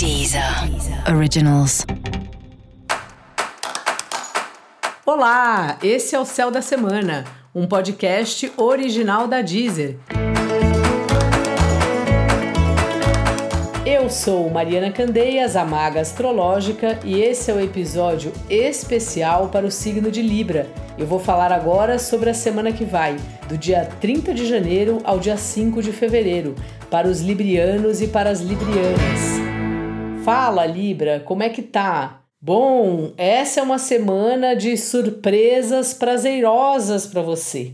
Deezer Originals. Olá, esse é o Céu da Semana, um podcast original da Deezer. Eu sou Mariana Candeias, a maga astrológica, e esse é o episódio especial para o signo de Libra. Eu vou falar agora sobre a semana que vai, do dia 30 de janeiro ao dia 5 de fevereiro, para os librianos e para as librianas. Fala, Libra, como é que tá? Bom, essa é uma semana de surpresas prazerosas para você.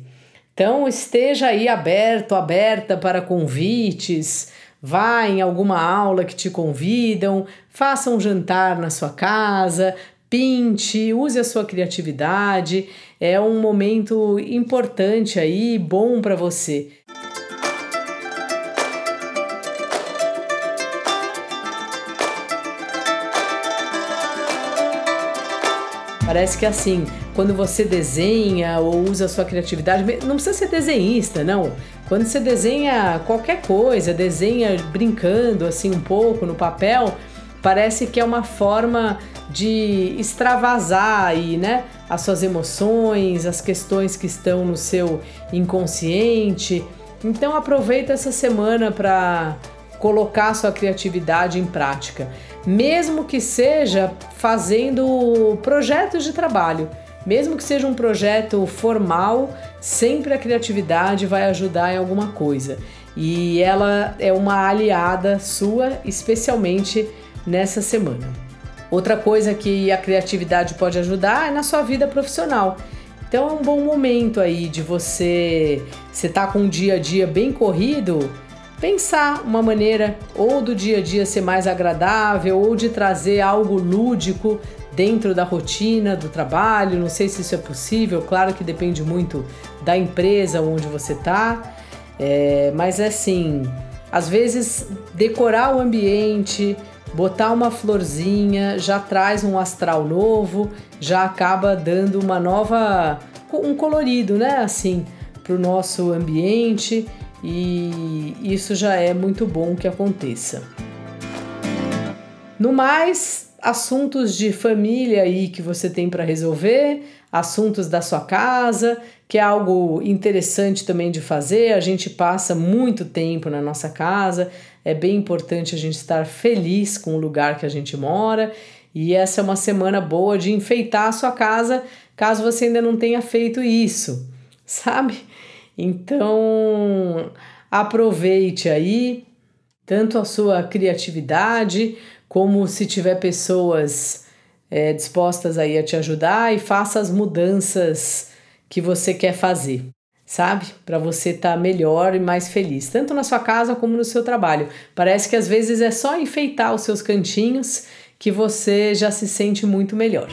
Então esteja aí aberto, aberta para convites, vá em alguma aula que te convidam, faça um jantar na sua casa, pinte, use a sua criatividade. É um momento importante aí, bom para você. Parece que assim, quando você desenha ou usa a sua criatividade, não precisa ser desenhista, não. Quando você desenha qualquer coisa, desenha brincando assim um pouco no papel, parece que é uma forma de extravasar aí, né, as suas emoções, as questões que estão no seu inconsciente. Então aproveita essa semana para colocar sua criatividade em prática, mesmo que seja fazendo projetos de trabalho. Mesmo que seja um projeto formal, sempre a criatividade vai ajudar em alguma coisa. E ela é uma aliada sua, especialmente nessa semana. Outra coisa que a criatividade pode ajudar é na sua vida profissional. Então é um bom momento aí de você, você tá com um dia a dia bem corrido, pensar uma maneira ou do dia a dia ser mais agradável ou de trazer algo lúdico dentro da rotina do trabalho. Não sei se isso é possível, claro que depende muito da empresa onde você está, é, mas é assim, às vezes decorar o ambiente, botar uma florzinha já traz um astral novo, já acaba dando uma nova um colorido, né? Assim, para o nosso ambiente e isso já é muito bom que aconteça. No mais, assuntos de família aí que você tem para resolver, assuntos da sua casa, que é algo interessante também de fazer. A gente passa muito tempo na nossa casa, é bem importante a gente estar feliz com o lugar que a gente mora. E essa é uma semana boa de enfeitar a sua casa, caso você ainda não tenha feito isso, sabe? Então, aproveite aí tanto a sua criatividade, como se tiver pessoas é, dispostas aí a te ajudar e faça as mudanças que você quer fazer, sabe? Para você estar tá melhor e mais feliz, tanto na sua casa como no seu trabalho. Parece que às vezes é só enfeitar os seus cantinhos que você já se sente muito melhor.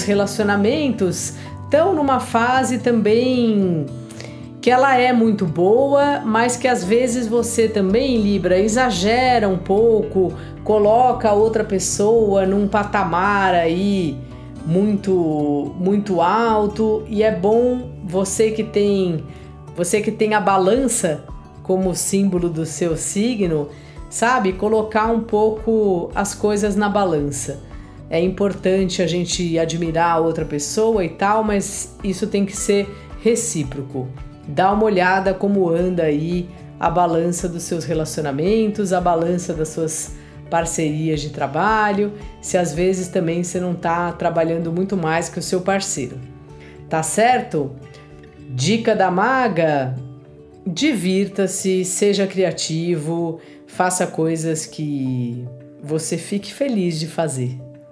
Os relacionamentos estão numa fase também que ela é muito boa, mas que às vezes você também, Libra, exagera um pouco, coloca outra pessoa num patamar aí muito muito alto e é bom você que tem você que tem a balança como símbolo do seu signo, sabe, colocar um pouco as coisas na balança é importante a gente admirar a outra pessoa e tal, mas isso tem que ser recíproco. Dá uma olhada como anda aí a balança dos seus relacionamentos, a balança das suas parcerias de trabalho, se às vezes também você não está trabalhando muito mais que o seu parceiro. Tá certo? Dica da maga: divirta-se, seja criativo, faça coisas que você fique feliz de fazer.